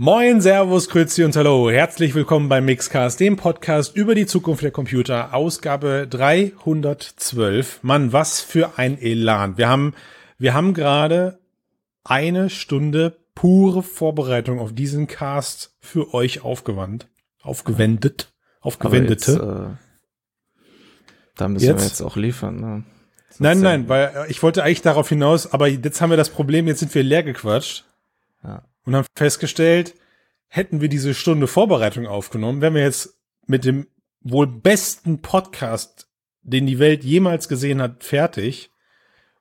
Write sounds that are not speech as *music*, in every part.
Moin, Servus, Grüezi und Hallo. Herzlich willkommen beim Mixcast, dem Podcast über die Zukunft der Computer, Ausgabe 312. Mann, was für ein Elan. Wir haben, wir haben gerade eine Stunde pure Vorbereitung auf diesen Cast für euch aufgewandt, aufgewendet, aufgewendete. Jetzt, äh, da müssen jetzt? wir jetzt auch liefern, ne? nein, nein, weil äh, ich wollte eigentlich darauf hinaus, aber jetzt haben wir das Problem, jetzt sind wir leer gequatscht. Ja und haben festgestellt, hätten wir diese Stunde Vorbereitung aufgenommen, wären wir jetzt mit dem wohl besten Podcast, den die Welt jemals gesehen hat, fertig.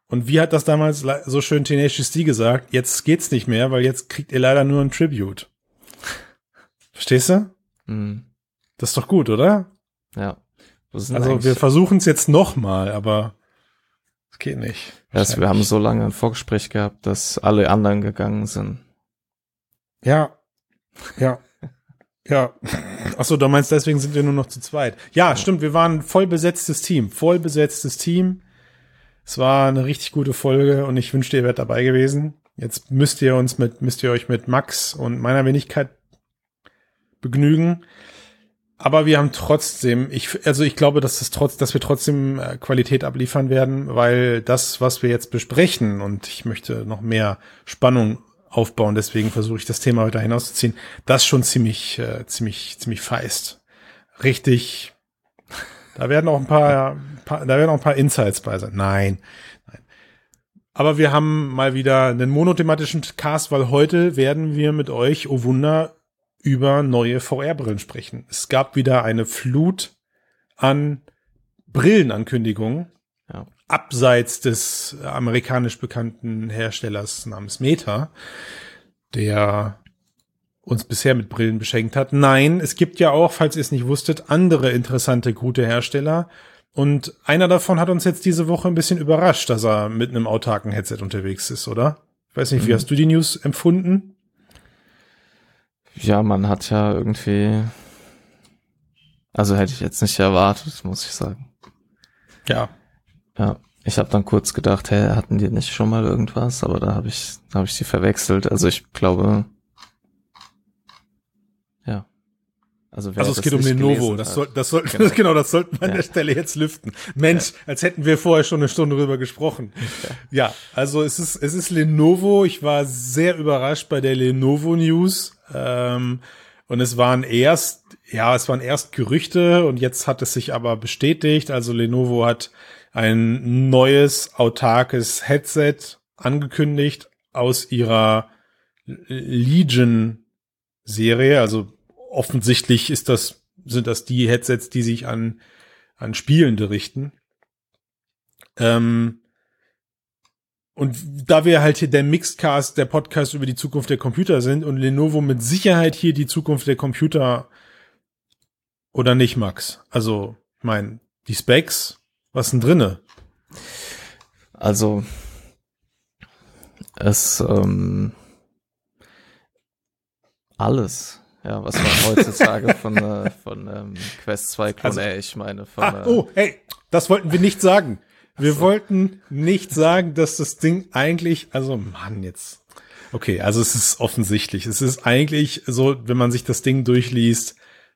Und wie hat das damals so schön Tenacious D gesagt? Jetzt geht's nicht mehr, weil jetzt kriegt ihr leider nur ein Tribute. Verstehst du? Mhm. Das ist doch gut, oder? Ja. Also wir versuchen es jetzt nochmal, aber es geht nicht. Ja, wir haben so lange ein Vorgespräch gehabt, dass alle anderen gegangen sind. Ja. Ja. *laughs* Ja. Achso, du meinst, deswegen sind wir nur noch zu zweit. Ja, stimmt, wir waren voll besetztes Team. Voll besetztes Team. Es war eine richtig gute Folge und ich wünschte, ihr wärt dabei gewesen. Jetzt müsst ihr uns mit, müsst ihr euch mit Max und meiner Wenigkeit begnügen. Aber wir haben trotzdem, ich, also ich glaube, dass es trotz, dass wir trotzdem äh, Qualität abliefern werden, weil das, was wir jetzt besprechen, und ich möchte noch mehr Spannung aufbauen. Deswegen versuche ich das Thema heute hinauszuziehen. Das schon ziemlich, äh, ziemlich, ziemlich feist. Richtig. Da werden auch ein paar, paar, da werden auch ein paar Insights bei sein. Nein, nein. Aber wir haben mal wieder einen monothematischen Cast, weil heute werden wir mit euch, oh Wunder, über neue VR-Brillen sprechen. Es gab wieder eine Flut an Brillenankündigungen abseits des amerikanisch bekannten Herstellers namens Meta, der uns bisher mit Brillen beschenkt hat. Nein, es gibt ja auch, falls ihr es nicht wusstet, andere interessante, gute Hersteller. Und einer davon hat uns jetzt diese Woche ein bisschen überrascht, dass er mit einem autarken Headset unterwegs ist, oder? Ich weiß nicht, wie mhm. hast du die News empfunden? Ja, man hat ja irgendwie, also hätte ich jetzt nicht erwartet, muss ich sagen. Ja, ja, ich habe dann kurz gedacht, hä, hatten die nicht schon mal irgendwas? Aber da habe ich, da habe ich sie verwechselt. Also ich glaube, ja. Also, also es geht um Lenovo. Das soll, das soll, genau. *laughs* genau, das sollten wir an ja. der Stelle jetzt lüften. Mensch, ja. als hätten wir vorher schon eine Stunde drüber gesprochen. Ja. ja, also es ist, es ist Lenovo. Ich war sehr überrascht bei der Lenovo News. Ähm, und es waren erst, ja, es waren erst Gerüchte und jetzt hat es sich aber bestätigt. Also Lenovo hat ein neues autarkes Headset angekündigt aus ihrer Legion Serie. Also offensichtlich ist das, sind das die Headsets, die sich an, an Spielende richten. Ähm, und da wir halt hier der Mixedcast, der Podcast über die Zukunft der Computer sind und Lenovo mit Sicherheit hier die Zukunft der Computer oder nicht, Max? Also, mein, die Specs was denn drinne? Also es ähm, alles, ja, was man *laughs* heutzutage von, äh, von ähm, Quest 2 Clone, also, äh, ich meine von. Ah, äh, oh, hey, das wollten wir nicht sagen. Wir so. wollten nicht sagen, dass das Ding eigentlich, also Mann, jetzt. Okay, also es ist offensichtlich. Es ist eigentlich so, wenn man sich das Ding durchliest,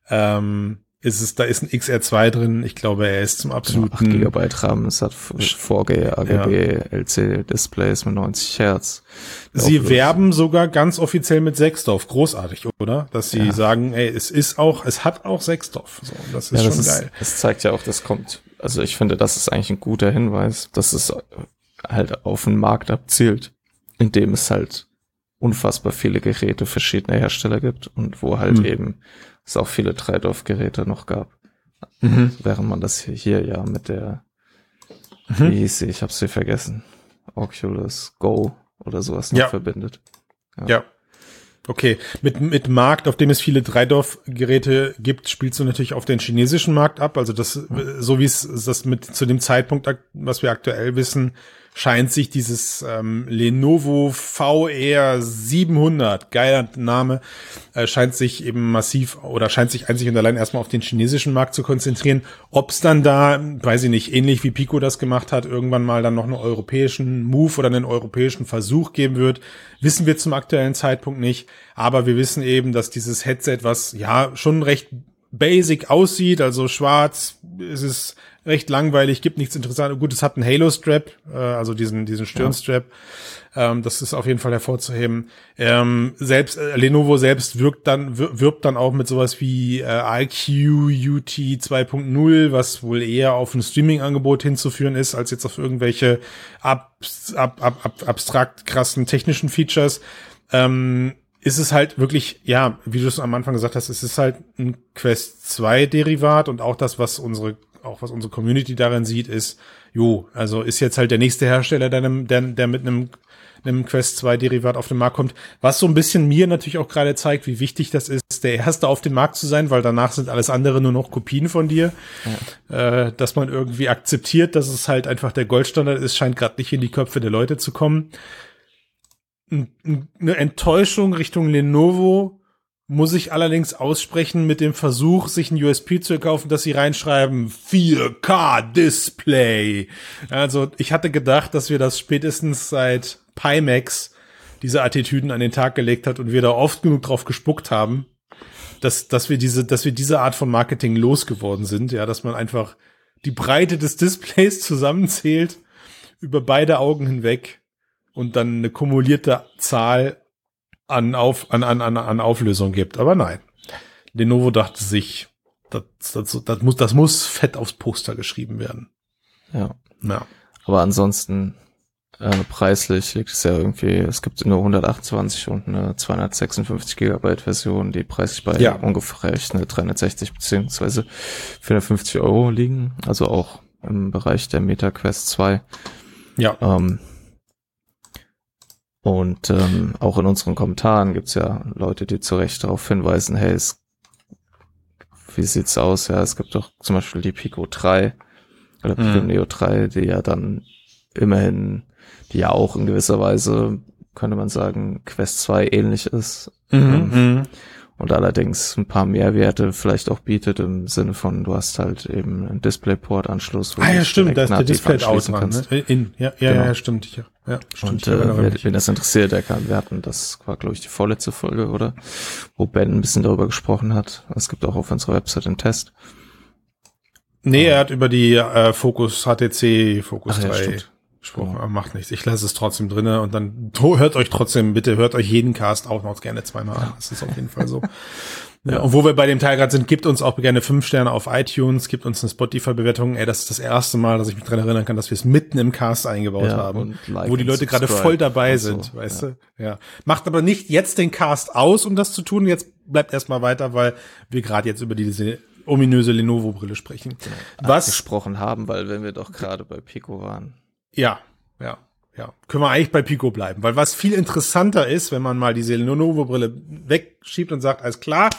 ähm, ist es, da ist ein XR2 drin. Ich glaube, er ist zum absoluten. Genau, 8 GB RAM, es hat 4G, AGB, ja. LC Displays mit 90 Hertz. Sie werben sogar ganz offiziell mit Sechsdorf. Großartig, oder? Dass sie ja. sagen, ey, es ist auch, es hat auch Sechsdorf. So, das ist ja, das schon ist, geil. Es zeigt ja auch, das kommt, also ich finde, das ist eigentlich ein guter Hinweis, dass es halt auf den Markt abzielt, indem es halt unfassbar viele Geräte verschiedener Hersteller gibt und wo halt mhm. eben es auch viele Treidorf-Geräte noch gab. Mhm. Während man das hier, hier ja mit der, mhm. wie hieß sie, ich hab's hier vergessen, Oculus Go oder sowas noch ja. verbindet. Ja. ja. Okay, mit, mit Markt, auf dem es viele Dreidorf-Geräte gibt, spielst du natürlich auf den chinesischen Markt ab. Also das, mhm. so wie es das mit zu dem Zeitpunkt, was wir aktuell wissen, scheint sich dieses ähm, Lenovo VR 700, geiler Name, äh, scheint sich eben massiv oder scheint sich einzig und allein erstmal auf den chinesischen Markt zu konzentrieren. Ob es dann da, weiß ich nicht, ähnlich wie Pico das gemacht hat, irgendwann mal dann noch einen europäischen Move oder einen europäischen Versuch geben wird, wissen wir zum aktuellen Zeitpunkt nicht. Aber wir wissen eben, dass dieses Headset, was ja schon recht basic aussieht, also schwarz, es ist recht langweilig, gibt nichts Interessantes. Gut, es hat einen Halo-Strap, äh, also diesen, diesen Stirnstrap. Ja. Ähm, das ist auf jeden Fall hervorzuheben. Ähm, selbst äh, Lenovo selbst wirkt dann, wirbt dann auch mit sowas wie äh, IQ UT 2.0, was wohl eher auf ein Streaming-Angebot hinzuführen ist, als jetzt auf irgendwelche ab, ab, ab, ab, abstrakt krassen technischen Features. Ähm, ist es halt wirklich, ja, wie du es am Anfang gesagt hast, es ist halt ein Quest 2 Derivat und auch das, was unsere auch was unsere Community darin sieht, ist, jo, also ist jetzt halt der nächste Hersteller, der, der, der mit einem, einem Quest 2 Derivat auf den Markt kommt, was so ein bisschen mir natürlich auch gerade zeigt, wie wichtig das ist, der erste auf dem Markt zu sein, weil danach sind alles andere nur noch Kopien von dir. Ja. Äh, dass man irgendwie akzeptiert, dass es halt einfach der Goldstandard ist, scheint gerade nicht in die Köpfe der Leute zu kommen. Eine Enttäuschung Richtung Lenovo, muss ich allerdings aussprechen mit dem Versuch, sich ein USP zu kaufen, dass sie reinschreiben 4K Display. Also ich hatte gedacht, dass wir das spätestens seit Pimax diese Attitüden an den Tag gelegt hat und wir da oft genug drauf gespuckt haben, dass, dass wir diese, dass wir diese Art von Marketing losgeworden sind, ja, dass man einfach die Breite des Displays *laughs* zusammenzählt über beide Augen hinweg und dann eine kumulierte Zahl an, auf, an, an, an, an Auflösung gibt. Aber nein. Lenovo dachte sich, das, das, das, muss, das muss fett aufs Poster geschrieben werden. Ja. ja. Aber ansonsten äh, preislich liegt es ja irgendwie, es gibt nur 128 und eine 256 Gigabyte Version, die preislich bei ja. ungefähr eine 360 beziehungsweise 450 Euro liegen. Also auch im Bereich der Meta Quest 2. Ja. Ähm, und ähm, auch in unseren Kommentaren gibt's ja Leute, die zu Recht darauf hinweisen, hey, es, wie sieht's aus? Ja, es gibt doch zum Beispiel die Pico 3 oder Pico mhm. Neo 3, die ja dann immerhin, die ja auch in gewisser Weise, könnte man sagen, Quest 2 ähnlich ist. Mhm, ähm, mhm und allerdings ein paar Mehrwerte vielleicht auch bietet im Sinne von, du hast halt eben einen DisplayPort-Anschluss. Ah ja, stimmt, da ist der Display out dran. Ne? In, ja, ja, genau. ja, stimmt. Ja, ja, stimmt. Und äh, wer, wen das interessiert, der kann, wir hatten, das war glaube ich die vorletzte Folge, oder? Wo Ben ein bisschen darüber gesprochen hat. Es gibt auch auf unserer Website einen Test. Nee, er hat über die äh, Focus HTC Focus Ach, 3 ja, gesprochen, aber macht nichts. Ich lasse es trotzdem drinne und dann hört euch trotzdem, bitte hört euch jeden Cast auch noch gerne zweimal an. Das ist auf jeden Fall so. *laughs* Ja, und wo wir bei dem Teil gerade sind, gibt uns auch gerne fünf Sterne auf iTunes, gibt uns eine Spotify-Bewertung. Ey, das ist das erste Mal, dass ich mich dran erinnern kann, dass wir es mitten im Cast eingebaut ja, haben, like wo die Leute gerade voll dabei sind, so, weißt ja. du? Ja. Macht aber nicht jetzt den Cast aus, um das zu tun. Jetzt bleibt erstmal weiter, weil wir gerade jetzt über diese ominöse Lenovo-Brille sprechen. Genau. Was gesprochen haben, weil wenn wir doch gerade bei Pico waren. Ja, ja, ja. Können wir eigentlich bei Pico bleiben. Weil was viel interessanter ist, wenn man mal diese Lenovo-Brille wegschiebt und sagt, alles klar,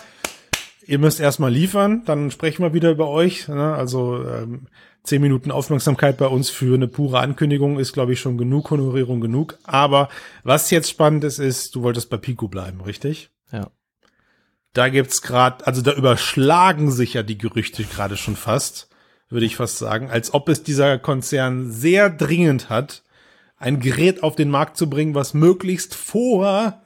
ihr müsst erstmal liefern, dann sprechen wir wieder über euch. Ne? Also ähm, zehn Minuten Aufmerksamkeit bei uns für eine pure Ankündigung ist, glaube ich, schon genug, Honorierung genug. Aber was jetzt spannend ist, ist, du wolltest bei Pico bleiben, richtig? Ja. Da gibt's gerade, also da überschlagen sich ja die Gerüchte gerade schon fast würde ich fast sagen, als ob es dieser Konzern sehr dringend hat, ein Gerät auf den Markt zu bringen, was möglichst vor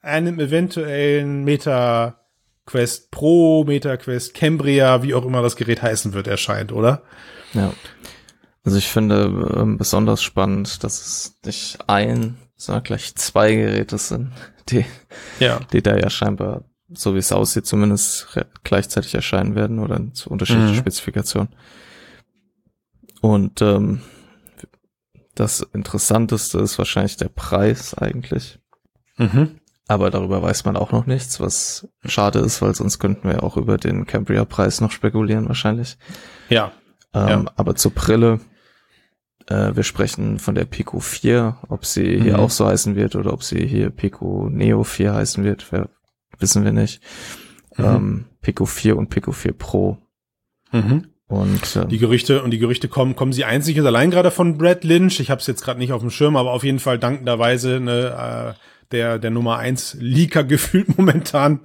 einem eventuellen Meta Quest Pro, Meta Quest Cambria, wie auch immer das Gerät heißen wird, erscheint, oder? Ja. Also ich finde ähm, besonders spannend, dass es nicht ein, sondern gleich zwei Geräte sind, die, ja. die da ja scheinbar, so wie es aussieht, zumindest gleichzeitig erscheinen werden oder zu unterschiedlichen mhm. Spezifikationen. Und ähm, das Interessanteste ist wahrscheinlich der Preis eigentlich. Mhm. Aber darüber weiß man auch noch nichts, was schade ist, weil sonst könnten wir ja auch über den Cambria-Preis noch spekulieren wahrscheinlich. Ja. Ähm, ja. Aber zur Brille, äh, wir sprechen von der Pico 4, ob sie mhm. hier auch so heißen wird oder ob sie hier Pico Neo 4 heißen wird, wer, wissen wir nicht. Mhm. Ähm, Pico 4 und Pico 4 Pro. Mhm. Und ähm, Die Gerüchte und die Gerüchte kommen, kommen sie einzig und allein gerade von Brad Lynch. Ich habe es jetzt gerade nicht auf dem Schirm, aber auf jeden Fall dankenderweise ne, äh, der der Nummer eins Leaker *laughs* gefühlt momentan.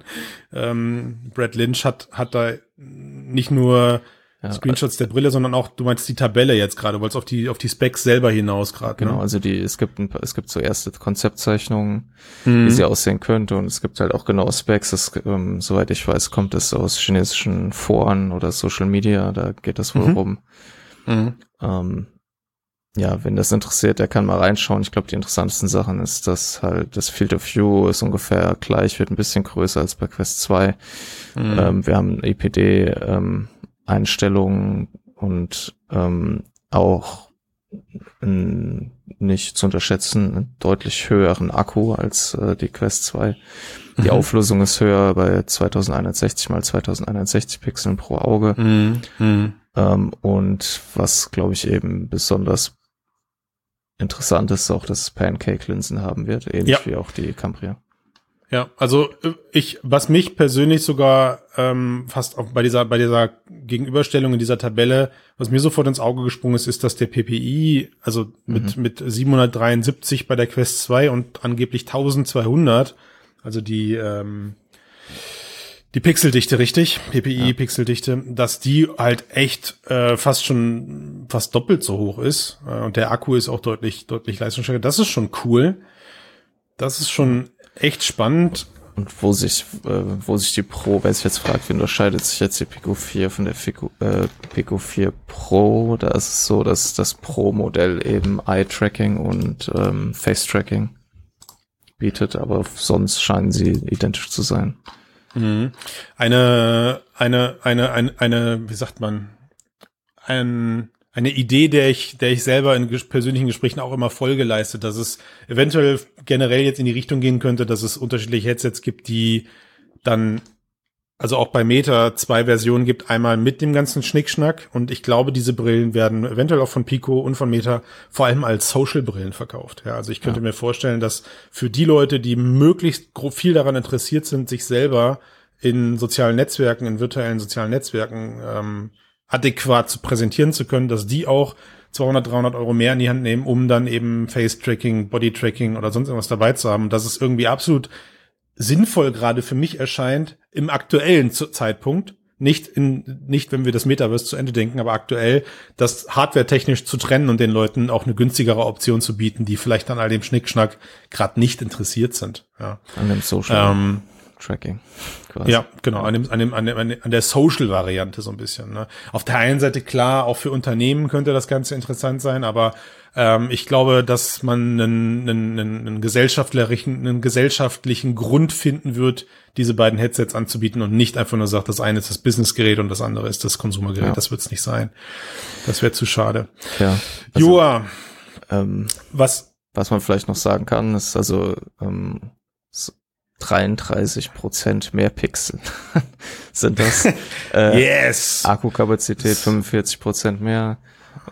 Ähm, Brad Lynch hat hat da nicht nur ja, Screenshots der Brille, sondern auch, du meinst die Tabelle jetzt gerade, weil es auf die auf die Specs selber hinaus gerade. Genau, Ne? also die, es gibt ein paar, es gibt so erste Konzeptzeichnungen, Mhm. wie sie aussehen könnte und es gibt halt auch genaue Specs. Das, ähm, soweit ich weiß, kommt es aus chinesischen Foren oder Social Media, da geht das wohl Mhm. rum. Mhm. Ähm, ja, wenn das interessiert, der kann mal reinschauen. Ich glaube, die interessantesten Sachen ist, dass halt das Field of View ist ungefähr gleich, wird ein bisschen größer als bei Quest 2. Mhm. Ähm, wir haben EPD ähm, Einstellungen und ähm, auch einen nicht zu unterschätzen einen deutlich höheren Akku als äh, die Quest 2. Die Mhm. Auflösung ist höher bei 2160 mal 2160 Pixeln pro Auge. Mhm. Mhm. Ähm, und was, glaube ich, eben besonders interessant ist, auch, dass es Pancake-Linsen haben wird, ähnlich Ja. wie auch die Cambria. Ja, also äh, ich, was mich persönlich sogar ähm, fast auch bei dieser bei dieser Gegenüberstellung in dieser Tabelle, was mir sofort ins Auge gesprungen ist, ist, dass der PPI, also mit mit 773 bei der Quest 2 und angeblich 1200, also die ähm, die Pixeldichte, richtig? PPI, Ja. Pixeldichte, dass die halt echt äh, fast schon fast doppelt so hoch ist. Äh, und der Akku ist auch deutlich, deutlich leistungsstärker. Das ist schon cool. Das ist schon echt spannend. Und wo sich, äh, wo sich die Pro, wer sich jetzt fragt, wie unterscheidet sich jetzt die Pico 4 von der Pico, äh, Pico 4 Pro? Da ist es so, dass das Pro-Modell eben Eye-Tracking und ähm, Face-Tracking bietet, aber sonst scheinen sie identisch zu sein. Mhm. Eine, eine, eine, eine, eine, wie sagt man, ein, eine Idee, der ich, der ich selber in ges persönlichen Gesprächen auch immer Folge leiste, dass es eventuell generell jetzt in die Richtung gehen könnte, dass es unterschiedliche Headsets gibt, die dann also auch bei Meta zwei Versionen gibt, einmal mit dem ganzen Schnickschnack und ich glaube, diese Brillen werden eventuell auch von Pico und von Meta vor allem als Social-Brillen verkauft. Ja, also ich könnte Ja. mir vorstellen, dass für die Leute, die möglichst viel daran interessiert sind, sich selber in sozialen Netzwerken, in virtuellen sozialen Netzwerken ähm, adäquat zu präsentieren zu können, dass die auch 200, 300 Euro mehr in die Hand nehmen, um dann eben Face-Tracking, Body-Tracking oder sonst irgendwas dabei zu haben. Dass es irgendwie absolut sinnvoll gerade für mich erscheint, im aktuellen Zeitpunkt, nicht in, nicht wenn wir das Metaverse zu Ende denken, aber aktuell, das hardware-technisch zu trennen und den Leuten auch eine günstigere Option zu bieten, die vielleicht an all dem Schnickschnack gerade nicht interessiert sind. Ja, An dem Social ähm, Tracking. Quasi. ja genau, an, dem, an, dem, an, dem, an, der Social-Variante so ein bisschen. Ne? Auf der einen Seite klar, auch für Unternehmen könnte das Ganze interessant sein, aber ähm, ich glaube, dass man einen, einen, einen, gesellschaftlichen, einen gesellschaftlichen Grund finden wird, diese beiden Headsets anzubieten und nicht einfach nur sagt, das eine ist das Businessgerät und das andere ist das Konsumergerät. Ja. Das wird es nicht sein. Das wäre zu schade. ja. Also, Joa, ähm, was was man vielleicht noch sagen kann, ist also ähm, 33 Prozent mehr Pixel *laughs* sind das. *laughs* äh, Yes! Akkukapazität 45 Prozent mehr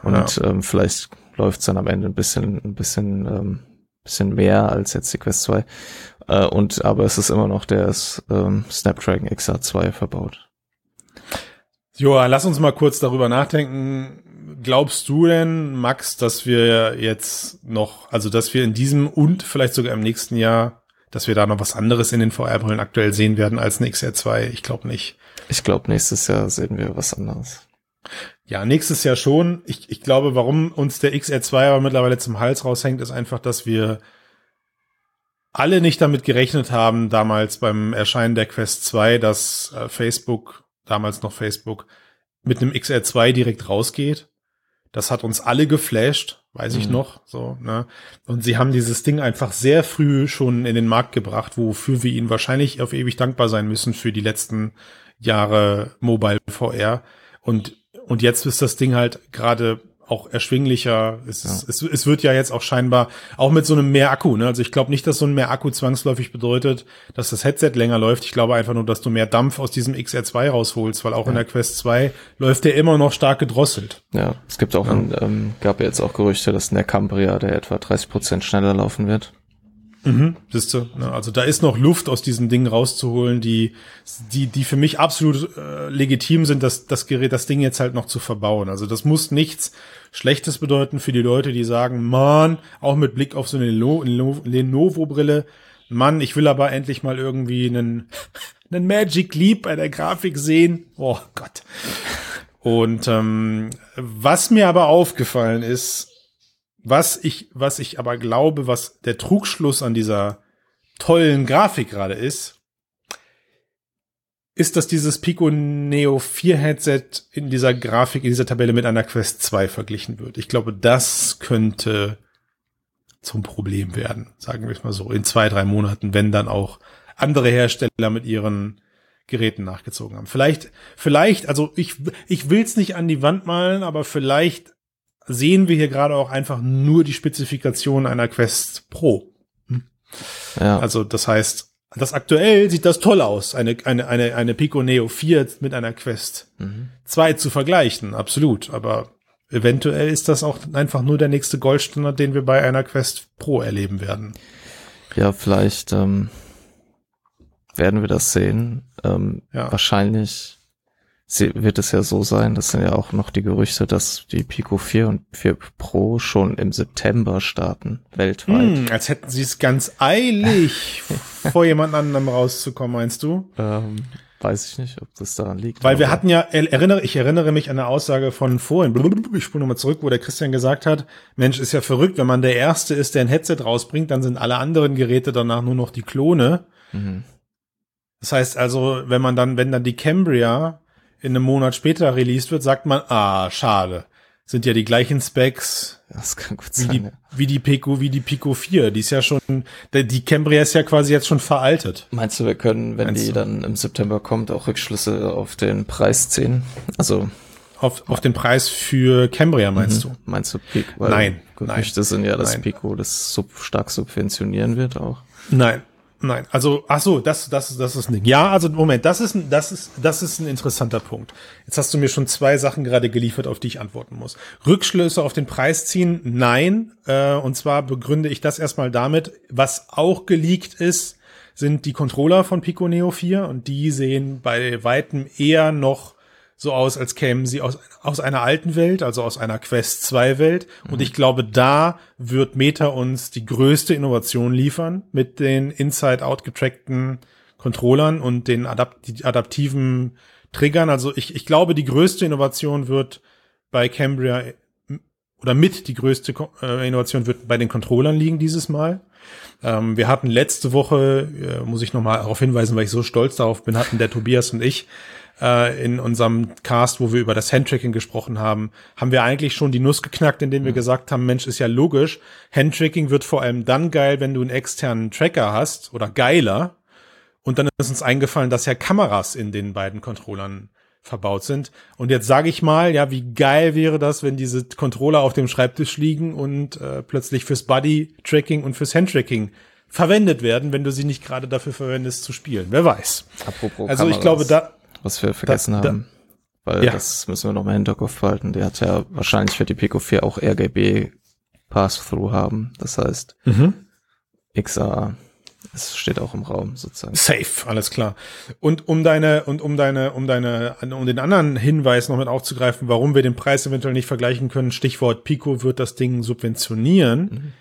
und ähm, vielleicht läuft's dann am Ende ein bisschen, ein bisschen, ähm, bisschen mehr als jetzt die Quest 2. Äh, und aber es ist immer noch der ähm, Snapdragon XR2 verbaut. Joa, lass uns mal kurz darüber nachdenken. Glaubst du denn, Max, dass wir jetzt noch, also dass wir in diesem und vielleicht sogar im nächsten Jahr, dass wir da noch was anderes in den VR-Brillen aktuell sehen werden als eine XR2? Ich glaube nicht. Ich glaube, nächstes Jahr sehen wir was anderes. Ja, nächstes Jahr schon. Ich, ich glaube, warum uns der XR2 aber mittlerweile zum Hals raushängt, ist einfach, dass wir alle nicht damit gerechnet haben, damals beim Erscheinen der Quest 2, dass äh, Facebook, damals noch Facebook, mit einem XR2 direkt rausgeht. Das hat uns alle geflasht, weiß ich Mhm. noch, so, ne? Und sie haben dieses Ding einfach sehr früh schon in den Markt gebracht, wofür wir ihnen wahrscheinlich auf ewig dankbar sein müssen für die letzten Jahre Mobile VR. Und, und jetzt ist das Ding halt gerade auch erschwinglicher. Es, Ja. es, es wird ja jetzt auch scheinbar auch mit so einem mehr Akku. Ne? Also ich glaube nicht, dass so ein mehr Akku zwangsläufig bedeutet, dass das Headset länger läuft. Ich glaube einfach nur, dass du mehr Dampf aus diesem XR2 rausholst, weil auch in Ja. der Quest 2 läuft der immer noch stark gedrosselt. Ja, es gibt auch, ein, ähm, gab ja jetzt auch Gerüchte, dass in der Cambria der etwa 30 Prozent schneller laufen wird. Mhm, siehst du, ne? also da ist noch Luft aus diesen Dingen rauszuholen, die, die, die für mich absolut äh, legitim sind, das, das Gerät, das Ding jetzt halt noch zu verbauen. Also das muss nichts Schlechtes bedeuten für die Leute, die sagen, man, auch mit Blick auf so eine Lenovo-Brille, Mann, ich will aber endlich mal irgendwie einen, *laughs* einen Magic Leap bei der Grafik sehen. Oh Gott. Und ähm, was mir aber aufgefallen ist, was ich, was ich aber glaube, was der Trugschluss an dieser tollen Grafik gerade ist, ist, dass dieses Pico Neo 4 Headset in dieser Grafik, in dieser Tabelle mit einer Quest 2 verglichen wird. Ich glaube, das könnte zum Problem werden, sagen wir es mal so, in zwei, drei Monaten, wenn dann auch andere Hersteller mit ihren Geräten nachgezogen haben. Vielleicht, vielleicht, also ich, ich will es nicht an die Wand malen, aber vielleicht sehen wir hier gerade auch einfach nur die Spezifikation einer Quest Pro. Hm? Ja. Also das heißt, das aktuell sieht das toll aus, eine, eine, eine, eine Pico Neo 4 mit einer Quest mhm. 2 zu vergleichen, absolut. Aber eventuell ist das auch einfach nur der nächste Goldstandard, den wir bei einer Quest Pro erleben werden. Ja, vielleicht ähm, werden wir das sehen. Ähm, ja. Wahrscheinlich wird es ja so sein, das sind ja auch noch die Gerüchte, dass die Pico 4 und 4 Pro schon im September starten, weltweit. Hm, als hätten sie es ganz eilig, *laughs* vor jemand anderem rauszukommen, meinst du? Ähm, weiß ich nicht, ob das daran liegt. Weil wir hatten ja, erinnere, ich erinnere mich an eine Aussage von vorhin, ich spule nochmal zurück, wo der Christian gesagt hat, Mensch, ist ja verrückt, wenn man der Erste ist, der ein Headset rausbringt, dann sind alle anderen Geräte danach nur noch die Klone. Mhm. Das heißt also, wenn man dann, wenn dann die Cambria in einem Monat später released wird, sagt man, ah, schade. Sind ja die gleichen Specs. Das kann gut wie sein. Die, ja. Wie die Pico, wie die Pico 4. Die ist ja schon, die Cambria ist ja quasi jetzt schon veraltet. Meinst du, wir können, wenn Meinst die du? dann im September kommt, auch Rückschlüsse auf den Preis ziehen? Also. Auf, auf den Preis für Cambria meinst mhm. du? Meinst du Pico? Nein. Gerüchte nein, sind ja, dass nein. Pico das sub, stark subventionieren wird auch. Nein, Nein, also ach so, das das das ist ein Ding. Ja, also Moment, das ist das ist das ist ein interessanter Punkt. Jetzt hast du mir schon zwei Sachen gerade geliefert, auf die ich antworten muss. Rückschlüsse auf den Preis ziehen? Nein, äh, und zwar begründe ich das erstmal damit, was auch geleakt ist, sind die Controller von Pico Neo 4 und die sehen bei weitem eher noch so aus, als kämen sie aus, aus einer alten Welt, also aus einer Quest 2 Welt. Und mhm. ich glaube, da wird Meta uns die größte Innovation liefern mit den inside-out getrackten Controllern und den adapt adaptiven Triggern. Also ich, ich glaube, die größte Innovation wird bei Cambria oder mit die größte äh, Innovation wird bei den Controllern liegen dieses Mal. Ähm, wir hatten letzte Woche, äh, muss ich nochmal darauf hinweisen, weil ich so stolz darauf bin, hatten der Tobias und ich äh, in unserem Cast, wo wir über das Handtracking gesprochen haben, haben wir eigentlich schon die Nuss geknackt, indem wir mhm. gesagt haben, Mensch, ist ja logisch, Handtracking wird vor allem dann geil, wenn du einen externen Tracker hast oder geiler. Und dann ist uns eingefallen, dass ja Kameras in den beiden Controllern verbaut sind. Und jetzt sage ich mal, ja, wie geil wäre das, wenn diese Controller auf dem Schreibtisch liegen und äh, plötzlich fürs Body-Tracking und fürs Handtracking verwendet werden, wenn du sie nicht gerade dafür verwendest zu spielen. Wer weiß. Apropos also ich glaube, da was wir vergessen da, haben. Weil ja. das müssen wir noch mal im Hinterkopf behalten. Der hat ja wahrscheinlich für die Pico 4 auch RGB Pass-Through haben. Das heißt, mhm. XA, es steht auch im Raum sozusagen. Safe, alles klar. Und um deine, und um deine, um deine, um den anderen Hinweis noch mit aufzugreifen, warum wir den Preis eventuell nicht vergleichen können, Stichwort Pico wird das Ding subventionieren. Mhm.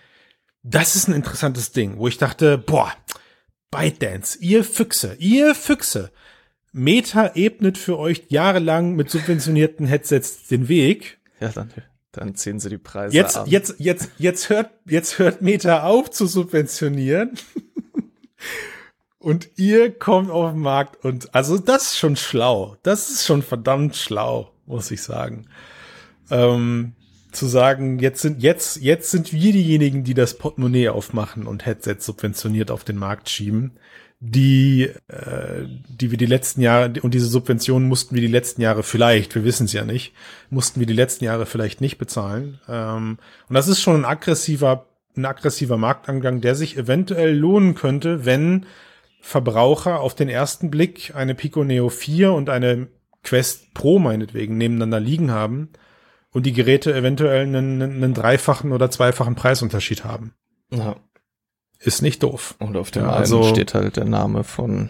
Das ist ein interessantes Ding, wo ich dachte, boah, ByteDance, ihr Füchse, ihr Füchse, Meta ebnet für euch jahrelang mit subventionierten Headsets den Weg. Ja, dann, dann ziehen sie die Preise jetzt, an. Jetzt, jetzt, jetzt hört, jetzt hört Meta auf zu subventionieren. und ihr kommt auf den Markt und, also das ist schon schlau. Das ist schon verdammt schlau, muss ich sagen. Ähm, zu sagen, jetzt sind, jetzt, jetzt sind wir diejenigen, die das Portemonnaie aufmachen und Headsets subventioniert auf den Markt schieben die, äh, die wir die letzten Jahre, und diese Subventionen mussten wir die letzten Jahre vielleicht, wir wissen es ja nicht, mussten wir die letzten Jahre vielleicht nicht bezahlen. Ähm, und das ist schon ein aggressiver, ein aggressiver Marktangang, der sich eventuell lohnen könnte, wenn Verbraucher auf den ersten Blick eine Pico Neo 4 und eine Quest Pro meinetwegen nebeneinander liegen haben und die Geräte eventuell einen, einen dreifachen oder zweifachen Preisunterschied haben. Ja. ist nicht doof. Und auf dem ja, also, einen steht halt der Name von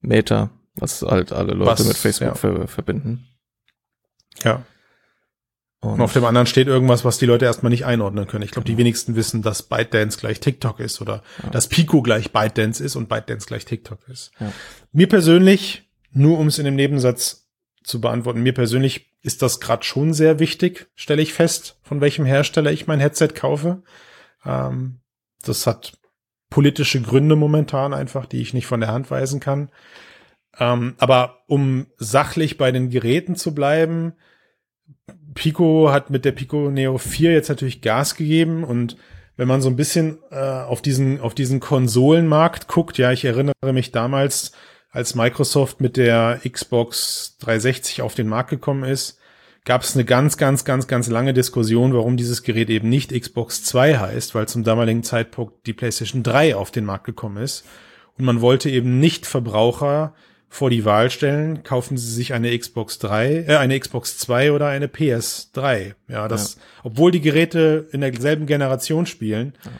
Meta, was halt alle Leute was, mit Facebook ja. ver verbinden. Ja. Und, und, auf dem anderen steht irgendwas, was die Leute erstmal nicht einordnen können. Ich glaube, genau. die wenigsten wissen, dass ByteDance gleich TikTok ist oder ja. dass Pico gleich ByteDance ist und ByteDance gleich TikTok ist. Ja. Mir persönlich, nur um es in dem Nebensatz zu beantworten, mir persönlich ist das gerade schon sehr wichtig, stelle ich fest, von welchem Hersteller ich mein Headset kaufe. Ähm, das hat politische Gründe momentan einfach, die ich nicht von der Hand weisen kann. Ähm, aber um sachlich bei den Geräten zu bleiben, Pico hat mit der Pico Neo 4 jetzt natürlich Gas gegeben und wenn man so ein bisschen äh, auf diesen auf diesen Konsolenmarkt guckt, ja, ich erinnere mich damals, als Microsoft mit der Xbox 360 auf den Markt gekommen ist, gab es eine ganz, ganz, ganz, ganz lange Diskussion, warum dieses Gerät eben nicht Xbox 2 heißt, weil zum damaligen Zeitpunkt die PlayStation 3 auf den Markt gekommen ist. Und man wollte eben nicht Verbraucher vor die Wahl stellen, kaufen sie sich eine Xbox 3, äh, eine Xbox 2 oder eine PS3. Ja, das, ja. obwohl die Geräte in derselben Generation spielen. Ja.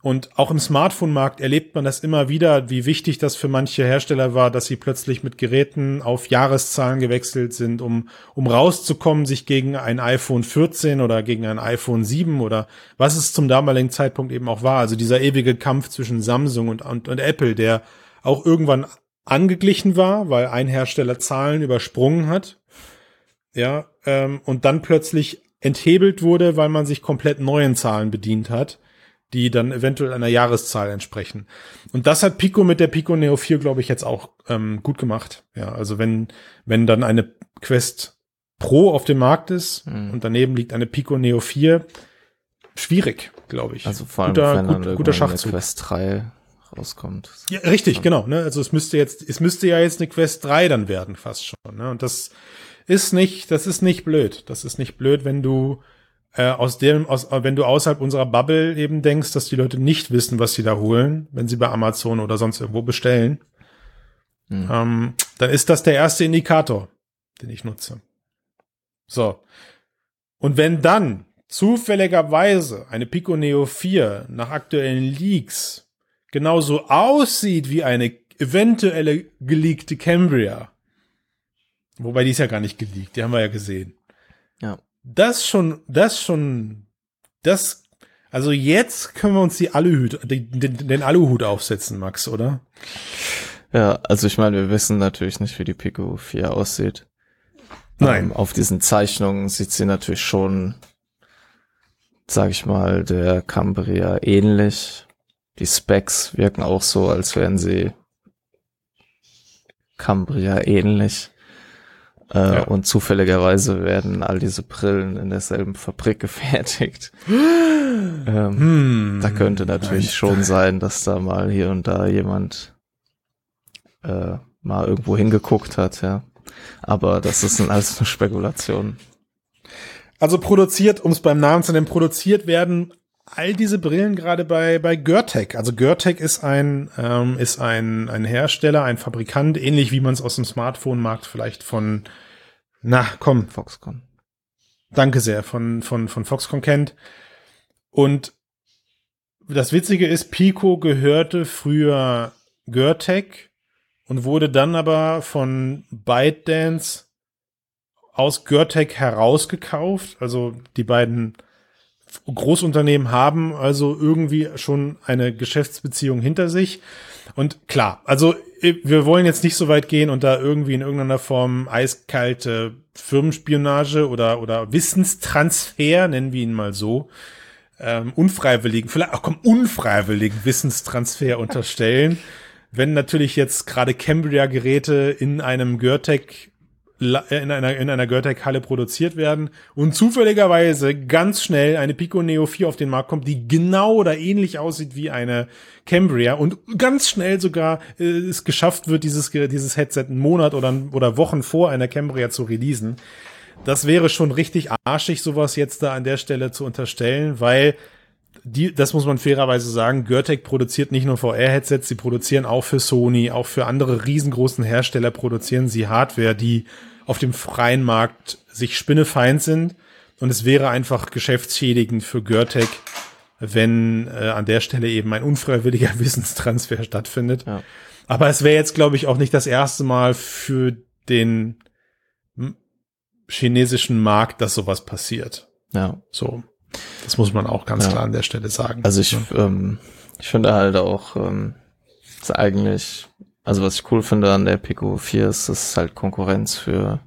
Und auch im Smartphone-Markt erlebt man das immer wieder, wie wichtig das für manche Hersteller war, dass sie plötzlich mit Geräten auf Jahreszahlen gewechselt sind, um, um rauszukommen, sich gegen ein iPhone 14 oder gegen ein iPhone 7 oder was es zum damaligen Zeitpunkt eben auch war. Also dieser ewige Kampf zwischen Samsung und, und, und Apple, der auch irgendwann angeglichen war, weil ein Hersteller Zahlen übersprungen hat. Ja, ähm, und dann plötzlich enthebelt wurde, weil man sich komplett neuen Zahlen bedient hat die dann eventuell einer Jahreszahl entsprechen. Und das hat Pico mit der Pico Neo 4, glaube ich, jetzt auch ähm, gut gemacht. Ja, also wenn, wenn dann eine Quest Pro auf dem Markt ist mhm. und daneben liegt eine Pico Neo 4, schwierig, glaube ich. Also vor allem, guter, wenn dann gut, guter Schachzug. Quest 3 rauskommt. Ja, richtig, genau. Ne? Also es müsste jetzt, es müsste ja jetzt eine Quest 3 dann werden, fast schon. Ne? Und das ist nicht, das ist nicht blöd. Das ist nicht blöd, wenn du äh, aus dem, aus, wenn du außerhalb unserer Bubble eben denkst, dass die Leute nicht wissen, was sie da holen, wenn sie bei Amazon oder sonst irgendwo bestellen, hm. ähm, dann ist das der erste Indikator, den ich nutze. So. Und wenn dann zufälligerweise eine Pico Neo 4 nach aktuellen Leaks genauso aussieht wie eine eventuelle geleakte Cambria, wobei die ist ja gar nicht geleakt, die haben wir ja gesehen. Ja das schon, das schon, das, also jetzt können wir uns die Aluhut, den, den Aluhut aufsetzen, Max, oder? Ja, also ich meine, wir wissen natürlich nicht, wie die Pico 4 aussieht. Nein. Ähm, auf diesen Zeichnungen sieht sie natürlich schon, sag ich mal, der Cambria ähnlich. Die Specs wirken auch so, als wären sie Cambria ähnlich. Äh, ja. Und zufälligerweise werden all diese Brillen in derselben Fabrik *laughs* gefertigt. ähm, hm. Da könnte natürlich schon sein, dass da mal hier und da jemand äh, mal irgendwo hingeguckt hat, ja. Aber das ist alles nur Spekulation. Also produziert, um es beim Namen zu nennen, produziert werden all diese Brillen gerade bei bei Görtec. Also Görtec ist ein ähm, ist ein ein Hersteller, ein Fabrikant, ähnlich wie man es aus dem Smartphone-Markt vielleicht von na komm Foxconn. Danke sehr von von von Foxconn kennt. Und das Witzige ist, Pico gehörte früher Görtec und wurde dann aber von ByteDance aus Görtec herausgekauft. Also die beiden Großunternehmen haben also irgendwie schon eine Geschäftsbeziehung hinter sich. Und klar, also äh, wir wollen jetzt nicht so weit gehen und da irgendwie in irgendeiner Form eiskalte Firmenspionage oder, oder Wissenstransfer, nennen wir ihn mal so, ähm, unfreiwilligen, vielleicht auch komm, unfreiwilligen Wissenstransfer unterstellen. Wenn natürlich jetzt gerade Cambria-Geräte in einem Görtec in einer, in einer Görtec-Halle produziert werden und zufälligerweise ganz schnell eine Pico Neo 4 auf den Markt kommt, die genau oder ähnlich aussieht wie eine Cambria und ganz schnell sogar äh, es geschafft wird, dieses, dieses Headset einen Monat oder, oder Wochen vor einer Cambria zu releasen. Das wäre schon richtig arschig, sowas jetzt da an der Stelle zu unterstellen, weil die, das muss man fairerweise sagen, Görtec produziert nicht nur VR-Headsets, sie produzieren auch für Sony, auch für andere riesengroßen Hersteller produzieren sie Hardware, die auf dem freien Markt sich spinnefeind sind. Und es wäre einfach geschäftsschädigend für Görtec, wenn äh, an der Stelle eben ein unfreiwilliger *laughs* Wissenstransfer stattfindet. Ja. Aber es wäre jetzt, glaube ich, auch nicht das erste Mal für den chinesischen Markt, dass sowas passiert. Ja. So. Das muss man auch ganz ja. klar an der Stelle sagen. Also ich, ja. ähm, ich finde halt auch, ähm, ist eigentlich, also was ich cool finde an der Pico 4 ist, dass es halt Konkurrenz für,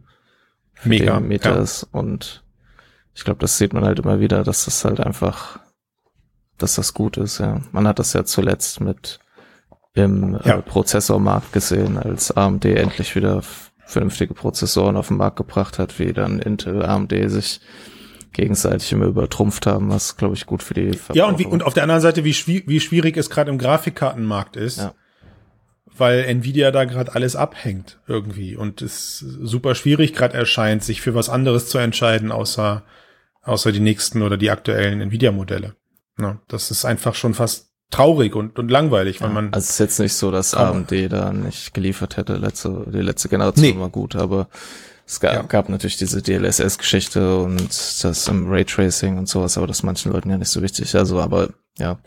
für Mega, Meter ja. ist und ich glaube, das sieht man halt immer wieder, dass das halt einfach, dass das gut ist, ja. Man hat das ja zuletzt mit im äh, ja. äh, Prozessormarkt gesehen, als AMD endlich wieder vernünftige Prozessoren auf den Markt gebracht hat, wie dann Intel, AMD sich gegenseitig immer übertrumpft haben, was glaube ich gut für die Verbraucher Ja, und, wie, und auf der anderen Seite, wie, schwi wie schwierig es gerade im Grafikkartenmarkt ist, ja. weil Nvidia da gerade alles abhängt irgendwie und es super schwierig gerade erscheint, sich für was anderes zu entscheiden, außer, außer die nächsten oder die aktuellen Nvidia-Modelle. Ja, das ist einfach schon fast traurig und, und langweilig, weil man. Also es ist jetzt nicht so, dass AMD da nicht geliefert hätte. Letzte, die letzte Generation nee. war gut, aber es gab, ja. gab natürlich diese DLSS-Geschichte und das im Raytracing und sowas, aber das ist manchen Leuten ja nicht so wichtig. Also, aber ja,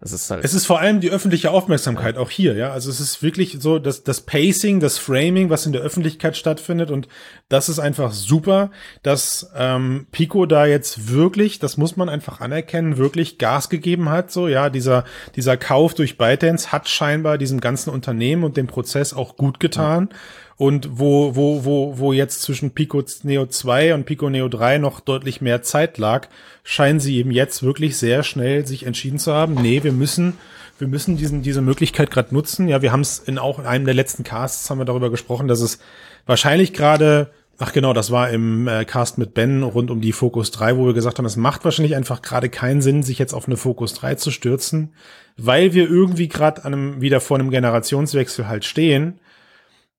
es ist halt. Es ist vor allem die öffentliche Aufmerksamkeit, auch hier, ja. Also es ist wirklich so, dass das Pacing, das Framing, was in der Öffentlichkeit stattfindet, und das ist einfach super, dass ähm, Pico da jetzt wirklich, das muss man einfach anerkennen, wirklich Gas gegeben hat. So, ja, dieser, dieser Kauf durch ByteDance hat scheinbar diesem ganzen Unternehmen und dem Prozess auch gut getan. Ja. Und wo, wo, wo, wo jetzt zwischen Pico Neo 2 und Pico Neo 3 noch deutlich mehr Zeit lag, scheinen sie eben jetzt wirklich sehr schnell sich entschieden zu haben, nee, wir müssen, wir müssen diesen, diese Möglichkeit gerade nutzen. Ja, wir haben es in auch in einem der letzten Casts haben wir darüber gesprochen, dass es wahrscheinlich gerade Ach genau, das war im äh, Cast mit Ben rund um die Focus 3, wo wir gesagt haben, es macht wahrscheinlich einfach gerade keinen Sinn, sich jetzt auf eine Focus 3 zu stürzen, weil wir irgendwie gerade an einem wieder vor einem Generationswechsel halt stehen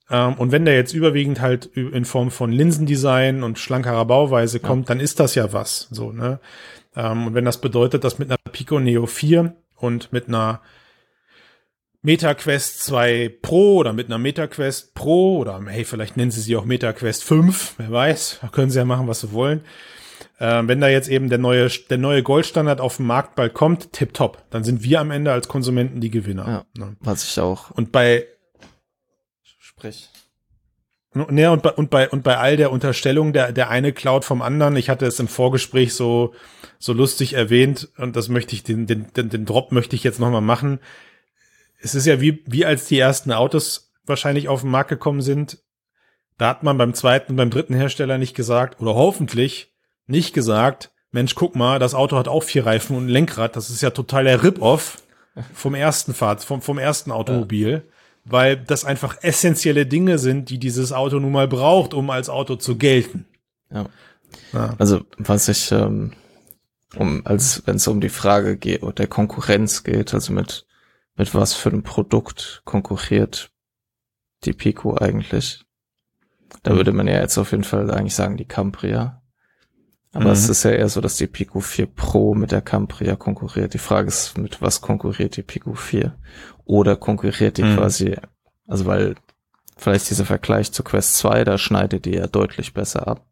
und wenn der jetzt überwiegend halt in Form von Linsendesign und schlankerer Bauweise kommt, ja. dann ist das ja was. So, ne? Ähm, und wenn das bedeutet, dass mit einer Pico Neo 4 und mit einer MetaQuest 2 Pro oder mit einer MetaQuest Pro oder hey, vielleicht nennen sie sie auch MetaQuest 5, wer weiß, *laughs* da können sie ja machen, was sie wollen. Ähm, wenn da jetzt eben der neue, der neue Goldstandard auf den Markt bald kommt, tipptopp, dann sind wir am Ende als Konsumenten die Gewinner. Ja, ne? Was ich auch. Und bei Sprich. Ja, und bei, und bei, und bei all der Unterstellung, der, der eine klaut vom anderen, ich hatte es im Vorgespräch so, so lustig erwähnt, und das möchte ich, den, den, den, den Drop möchte ich jetzt nochmal machen. Es ist ja wie, wie als die ersten Autos wahrscheinlich auf den Markt gekommen sind, da hat man beim zweiten und beim dritten Hersteller nicht gesagt, oder hoffentlich nicht gesagt, Mensch, guck mal, das Auto hat auch vier Reifen und ein Lenkrad, das ist ja total der Rip-Off vom ersten Fahrt, vom, vom ersten Automobil. Ja weil das einfach essentielle Dinge sind, die dieses Auto nun mal braucht, um als Auto zu gelten. Ja. ja. Also was ich, ähm, um, als wenn es um die Frage geht, der Konkurrenz geht, also mit mit was für einem Produkt konkurriert die Pico eigentlich? Da würde man ja jetzt auf jeden Fall eigentlich sagen, die Cambria. Aber mhm. es ist ja eher so, dass die Pico 4 Pro mit der Cambria konkurriert. Die Frage ist, mit was konkurriert die Pico 4? Oder konkurriert die mhm. quasi, also weil vielleicht dieser Vergleich zu Quest 2, da schneidet die ja deutlich besser ab.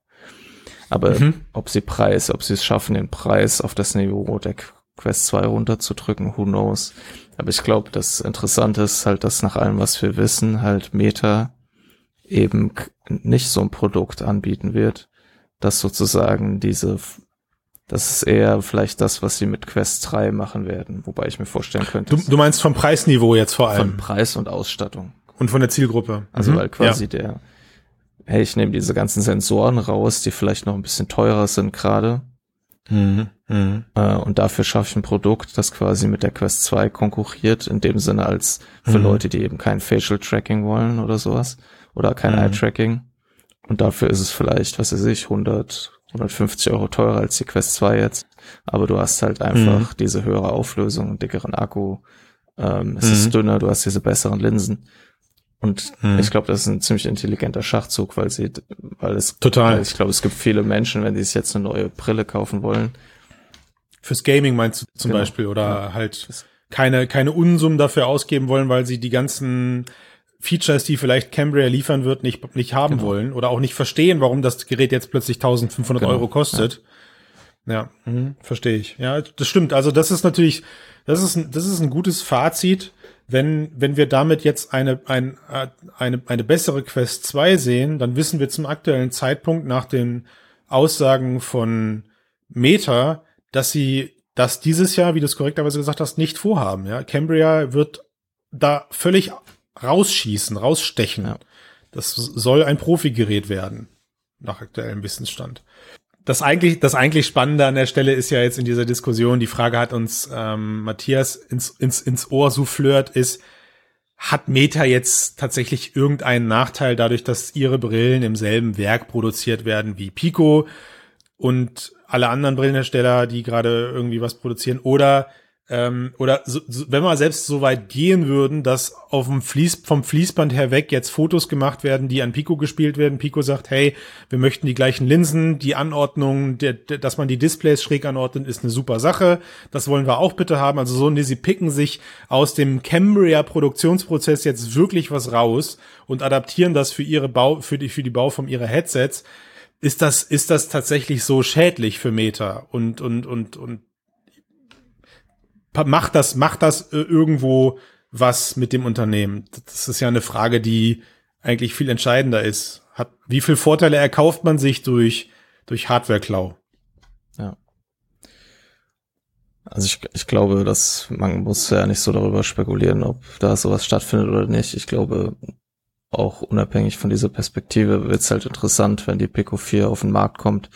Aber mhm. ob sie Preis, ob sie es schaffen, den Preis auf das Niveau der Quest 2 runterzudrücken, who knows. Aber ich glaube, das Interessante ist halt, dass nach allem, was wir wissen, halt Meta eben nicht so ein Produkt anbieten wird, dass sozusagen diese, das ist eher vielleicht das, was sie mit Quest 3 machen werden, wobei ich mir vorstellen könnte. Du, du meinst vom Preisniveau jetzt vor allem? Von Preis und Ausstattung. Und von der Zielgruppe. Also mhm. weil quasi ja. der, hey, ich nehme diese ganzen Sensoren raus, die vielleicht noch ein bisschen teurer sind gerade. Mhm. Mhm. Äh, und dafür schaffe ich ein Produkt, das quasi mit der Quest 2 konkurriert, in dem Sinne als für mhm. Leute, die eben kein Facial Tracking wollen oder sowas. Oder kein mhm. Eye Tracking. Und dafür ist es vielleicht, was weiß ich, 100, 150 Euro teurer als die Quest 2 jetzt. Aber du hast halt einfach mhm. diese höhere Auflösung, einen dickeren Akku. Ähm, es mhm. ist dünner, du hast diese besseren Linsen. Und mhm. ich glaube, das ist ein ziemlich intelligenter Schachzug, weil sie, weil es total. Weil ich glaube, es gibt viele Menschen, wenn die sich jetzt eine neue Brille kaufen wollen. Fürs Gaming meinst du zum genau. Beispiel oder ja. halt keine keine Unsummen dafür ausgeben wollen, weil sie die ganzen Features, die vielleicht Cambria liefern wird, nicht, nicht haben genau. wollen oder auch nicht verstehen, warum das Gerät jetzt plötzlich 1500 genau. Euro kostet. Ja, mhm, verstehe ich. Ja, das stimmt. Also das ist natürlich, das ist ein, das ist ein gutes Fazit, wenn, wenn wir damit jetzt eine, ein, eine, eine bessere Quest 2 sehen, dann wissen wir zum aktuellen Zeitpunkt nach den Aussagen von Meta, dass sie das dieses Jahr, wie du es korrekterweise gesagt hast, nicht vorhaben. Ja, Cambria wird da völlig rausschießen, rausstechen. Ja. Das soll ein Profigerät werden, nach aktuellem Wissensstand. Das eigentlich, das eigentlich Spannende an der Stelle ist ja jetzt in dieser Diskussion, die Frage hat uns ähm, Matthias ins, ins, ins Ohr souffliert, ist, hat Meta jetzt tatsächlich irgendeinen Nachteil dadurch, dass ihre Brillen im selben Werk produziert werden wie Pico und alle anderen Brillenhersteller, die gerade irgendwie was produzieren? Oder ähm, oder so, so, wenn wir selbst so weit gehen würden, dass auf dem Fließ, vom Fließband her weg jetzt Fotos gemacht werden, die an Pico gespielt werden. Pico sagt, hey, wir möchten die gleichen Linsen, die Anordnung, der, der, dass man die Displays schräg anordnet, ist eine super Sache. Das wollen wir auch bitte haben. Also so, nee, sie picken sich aus dem Cambria Produktionsprozess jetzt wirklich was raus und adaptieren das für ihre Bau, für die, für die Bauform ihrer Headsets. Ist das, ist das tatsächlich so schädlich für Meta und, und, und, und macht das, macht das äh, irgendwo was mit dem Unternehmen? Das ist ja eine Frage, die eigentlich viel entscheidender ist. Hat, wie viel Vorteile erkauft man sich durch, durch Hardware-Klau? Ja. Also ich, ich glaube, dass man muss ja nicht so darüber spekulieren, ob da sowas stattfindet oder nicht. Ich glaube, auch unabhängig von dieser Perspektive wird es halt interessant, wenn die Pico 4 auf den Markt kommt,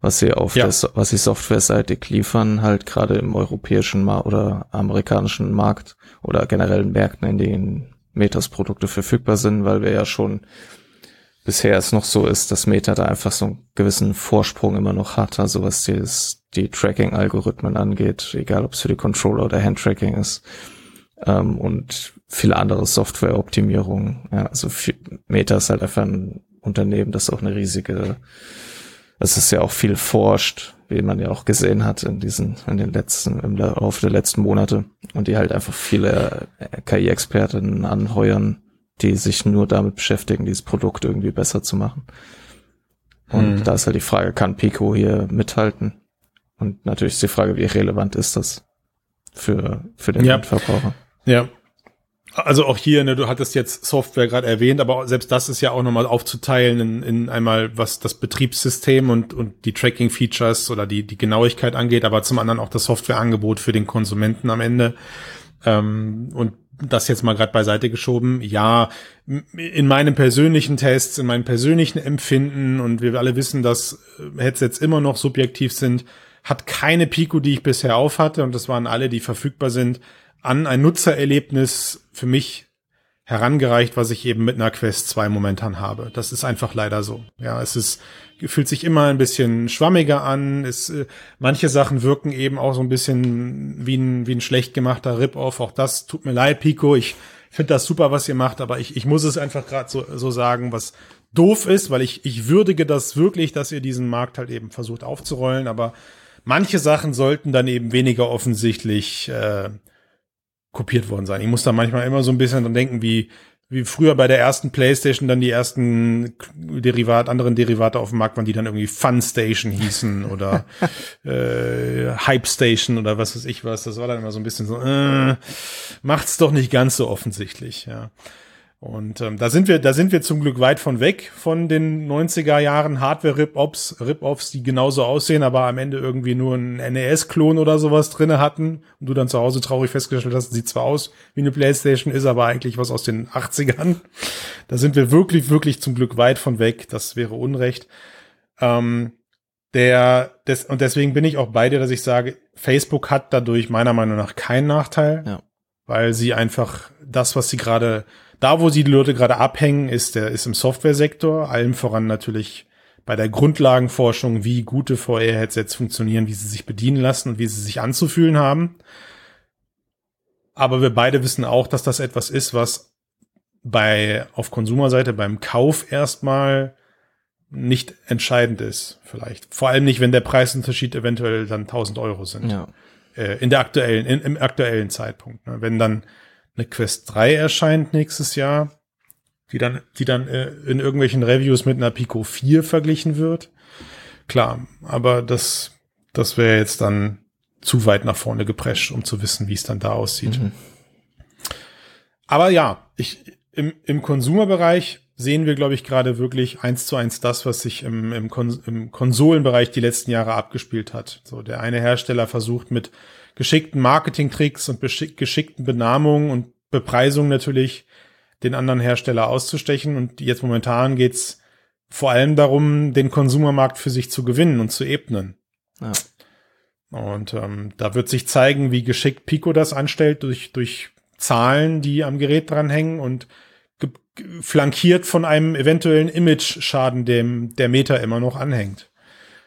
was sie auf ja. das, was sie softwareseitig liefern, halt gerade im europäischen Ma oder amerikanischen Markt oder generell Märkten, in denen Metas Produkte verfügbar sind, weil wir ja schon bisher es noch so ist, dass Meta da einfach so einen gewissen Vorsprung immer noch hat, also was die, die Tracking-Algorithmen angeht, egal ob es für die Controller oder Handtracking ist ähm, und viele andere Software-Optimierungen. Ja, also Meta ist halt einfach ein Unternehmen, das auch eine riesige es ist ja auch viel forscht, wie man ja auch gesehen hat in diesen, in den letzten, im Laufe der letzten Monate und die halt einfach viele äh, KI-Experten anheuern, die sich nur damit beschäftigen, dieses Produkt irgendwie besser zu machen. Und hm. da ist halt die Frage, kann Pico hier mithalten? Und natürlich ist die Frage, wie relevant ist das für, für den ja. Endverbraucher? Ja, also auch hier, ne, du hattest jetzt Software gerade erwähnt, aber selbst das ist ja auch nochmal aufzuteilen in, in einmal, was das Betriebssystem und, und die Tracking-Features oder die, die Genauigkeit angeht, aber zum anderen auch das Softwareangebot für den Konsumenten am Ende. Ähm, und das jetzt mal gerade beiseite geschoben. Ja, in meinem persönlichen Tests, in meinem persönlichen Empfinden und wir alle wissen, dass äh, Headsets immer noch subjektiv sind, hat keine Pico, die ich bisher auf hatte und das waren alle, die verfügbar sind, an ein Nutzererlebnis für mich herangereicht, was ich eben mit einer Quest 2 momentan habe. Das ist einfach leider so. Ja, es ist, fühlt sich immer ein bisschen schwammiger an. Es, äh, manche Sachen wirken eben auch so ein bisschen wie ein, wie ein schlecht gemachter Rip-Off. Auch das tut mir leid, Pico. Ich finde das super, was ihr macht, aber ich, ich muss es einfach gerade so, so sagen, was doof ist, weil ich, ich würdige das wirklich, dass ihr diesen Markt halt eben versucht aufzurollen, aber manche Sachen sollten dann eben weniger offensichtlich äh, kopiert worden sein. Ich muss da manchmal immer so ein bisschen dran denken, wie, wie früher bei der ersten Playstation dann die ersten Derivat, anderen Derivate auf dem Markt waren, die dann irgendwie Fun Station hießen oder *laughs* äh, Hype Station oder was weiß ich was. Das war dann immer so ein bisschen so, äh, macht's doch nicht ganz so offensichtlich, ja. Und ähm, da sind wir, da sind wir zum Glück weit von weg von den 90er Jahren Hardware-Rip-Offs, Rip-Offs, die genauso aussehen, aber am Ende irgendwie nur einen NES-Klon oder sowas drinne hatten und du dann zu Hause traurig festgestellt hast, sieht zwar aus wie eine Playstation, ist aber eigentlich was aus den 80ern. Da sind wir wirklich, wirklich zum Glück weit von weg. Das wäre Unrecht. Ähm, der, des, und deswegen bin ich auch bei dir, dass ich sage, Facebook hat dadurch meiner Meinung nach keinen Nachteil, ja. weil sie einfach das, was sie gerade da, wo sie die Leute gerade abhängen, ist der ist im Softwaresektor, allem voran natürlich bei der Grundlagenforschung, wie gute VR-Headsets funktionieren, wie sie sich bedienen lassen und wie sie sich anzufühlen haben. Aber wir beide wissen auch, dass das etwas ist, was bei auf Konsumerseite beim Kauf erstmal nicht entscheidend ist, vielleicht. Vor allem nicht, wenn der Preisunterschied eventuell dann 1000 Euro sind. Ja. Äh, in der aktuellen, in, im aktuellen Zeitpunkt. Ne? Wenn dann eine Quest 3 erscheint nächstes Jahr, die dann, die dann äh, in irgendwelchen Reviews mit einer Pico 4 verglichen wird. Klar, aber das, das wäre jetzt dann zu weit nach vorne geprescht, um zu wissen, wie es dann da aussieht. Mhm. Aber ja, ich, im, im Konsumerbereich sehen wir, glaube ich, gerade wirklich eins zu eins das, was sich im, im, Kon im Konsolenbereich die letzten Jahre abgespielt hat. So, der eine Hersteller versucht mit geschickten Marketingtricks und geschickten Benamungen und Bepreisung natürlich den anderen Hersteller auszustechen. Und jetzt momentan geht's vor allem darum, den Konsumermarkt für sich zu gewinnen und zu ebnen. Ja. Und ähm, da wird sich zeigen, wie geschickt Pico das anstellt durch, durch Zahlen, die am Gerät dranhängen und flankiert von einem eventuellen Image-Schaden, dem der Meta immer noch anhängt.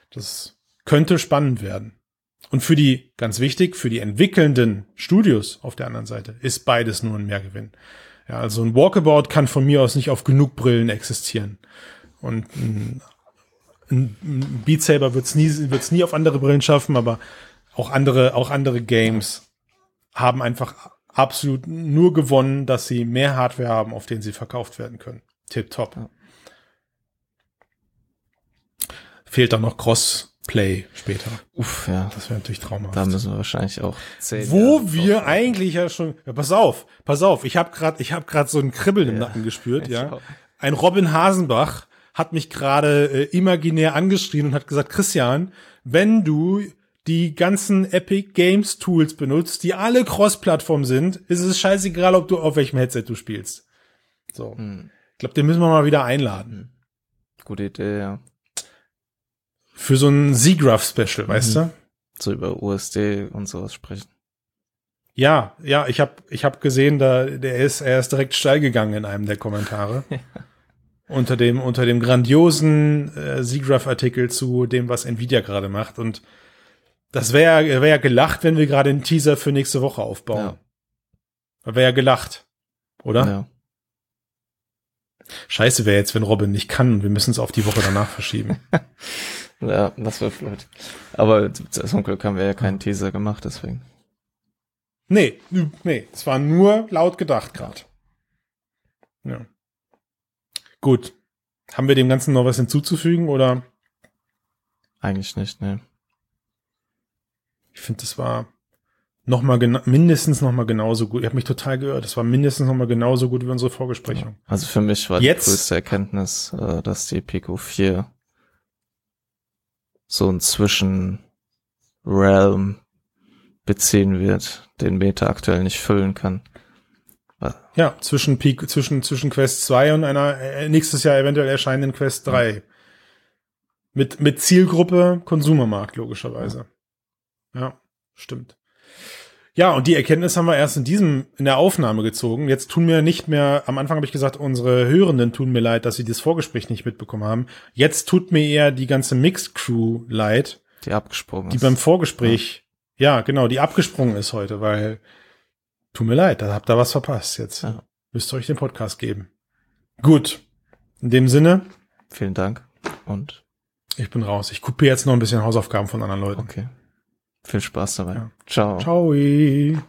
Das könnte spannend werden. Und für die, ganz wichtig, für die entwickelnden Studios auf der anderen Seite ist beides nur ein Mehrgewinn. Ja, also ein Walkabout kann von mir aus nicht auf genug Brillen existieren. Und ein, ein Beat Saber wird es nie, wird's nie auf andere Brillen schaffen, aber auch andere, auch andere Games haben einfach absolut nur gewonnen, dass sie mehr Hardware haben, auf denen sie verkauft werden können. Tip top. Ja. Fehlt dann noch Crossplay später. Uff, ja. Das wäre natürlich traumhaft. Da müssen wir wahrscheinlich auch zehn Wo Jahre wir drauf eigentlich ja schon, ja, pass auf, pass auf, ich habe gerade, ich habe gerade so ein Kribbeln im Ja, Nacken gespürt, ja. auch. Ein Robin Hasenbach hat mich gerade äh, imaginär angeschrien und hat gesagt, Christian, wenn du die ganzen Epic Games Tools benutzt, die alle Cross-Plattform sind, ist es scheißegal, ob du auf welchem Headset du spielst. So. Hm, Ich glaube, den müssen wir mal wieder einladen. gute Idee, ja. Für so ein Z-Graph-Special, weißt Mhm. du? So über USD und sowas sprechen. Ja, ja, ich habe ich hab gesehen, da der ist er ist direkt steil gegangen in einem der Kommentare. *laughs* unter dem unter dem grandiosen äh, Z-Graph Artikel zu dem was Nvidia gerade macht und das wäre wäre ja gelacht, wenn wir gerade einen Teaser für nächste Woche aufbauen. Wäre ja gelacht, oder? Ja. Scheiße wäre jetzt, wenn Robin nicht kann und wir müssen es auf die Woche danach verschieben. *laughs* Ja, das wäre blöd. Aber zum Glück haben wir ja keinen Teaser gemacht, deswegen. Nee, nee, es war nur laut gedacht gerade. Ja. Gut. Haben wir dem Ganzen noch was hinzuzufügen oder? Eigentlich nicht, ne. Ich finde, das war noch mal gena mindestens noch mal genauso gut. Ich habe mich total gehört. Das war mindestens noch mal genauso gut wie unsere Vorbesprechung. Also für mich war Jetzt- die größte Erkenntnis, äh, dass die Pico 4 so ein Zwischen-Realm beziehen wird, den Meta aktuell nicht füllen kann. Ja, zwischen Peak, zwischen zwischen Quest 2 und einer äh, nächstes Jahr eventuell erscheinenden Quest 3. Mit mit Zielgruppe Konsumermarkt logischerweise. Ja, stimmt. Ja, und die Erkenntnis haben wir erst in diesem, in der Aufnahme gezogen. Jetzt tun mir nicht mehr, am Anfang habe ich gesagt, unsere Hörenden tun mir leid, dass sie das Vorgespräch nicht mitbekommen haben. Jetzt tut mir eher die ganze Mixed Crew leid, Die abgesprungen die ist. beim Vorgespräch, ja. genau, die abgesprungen ist heute, weil, tut mir leid, da habt ihr was verpasst jetzt. Ja. Müsst ihr euch den Podcast geben. Gut. In dem Sinne, Vielen Dank und ich bin raus. Ich kopiere jetzt noch ein bisschen Hausaufgaben von anderen Leuten. okay. Viel Spaß dabei. Ja. Ciao. Ciao.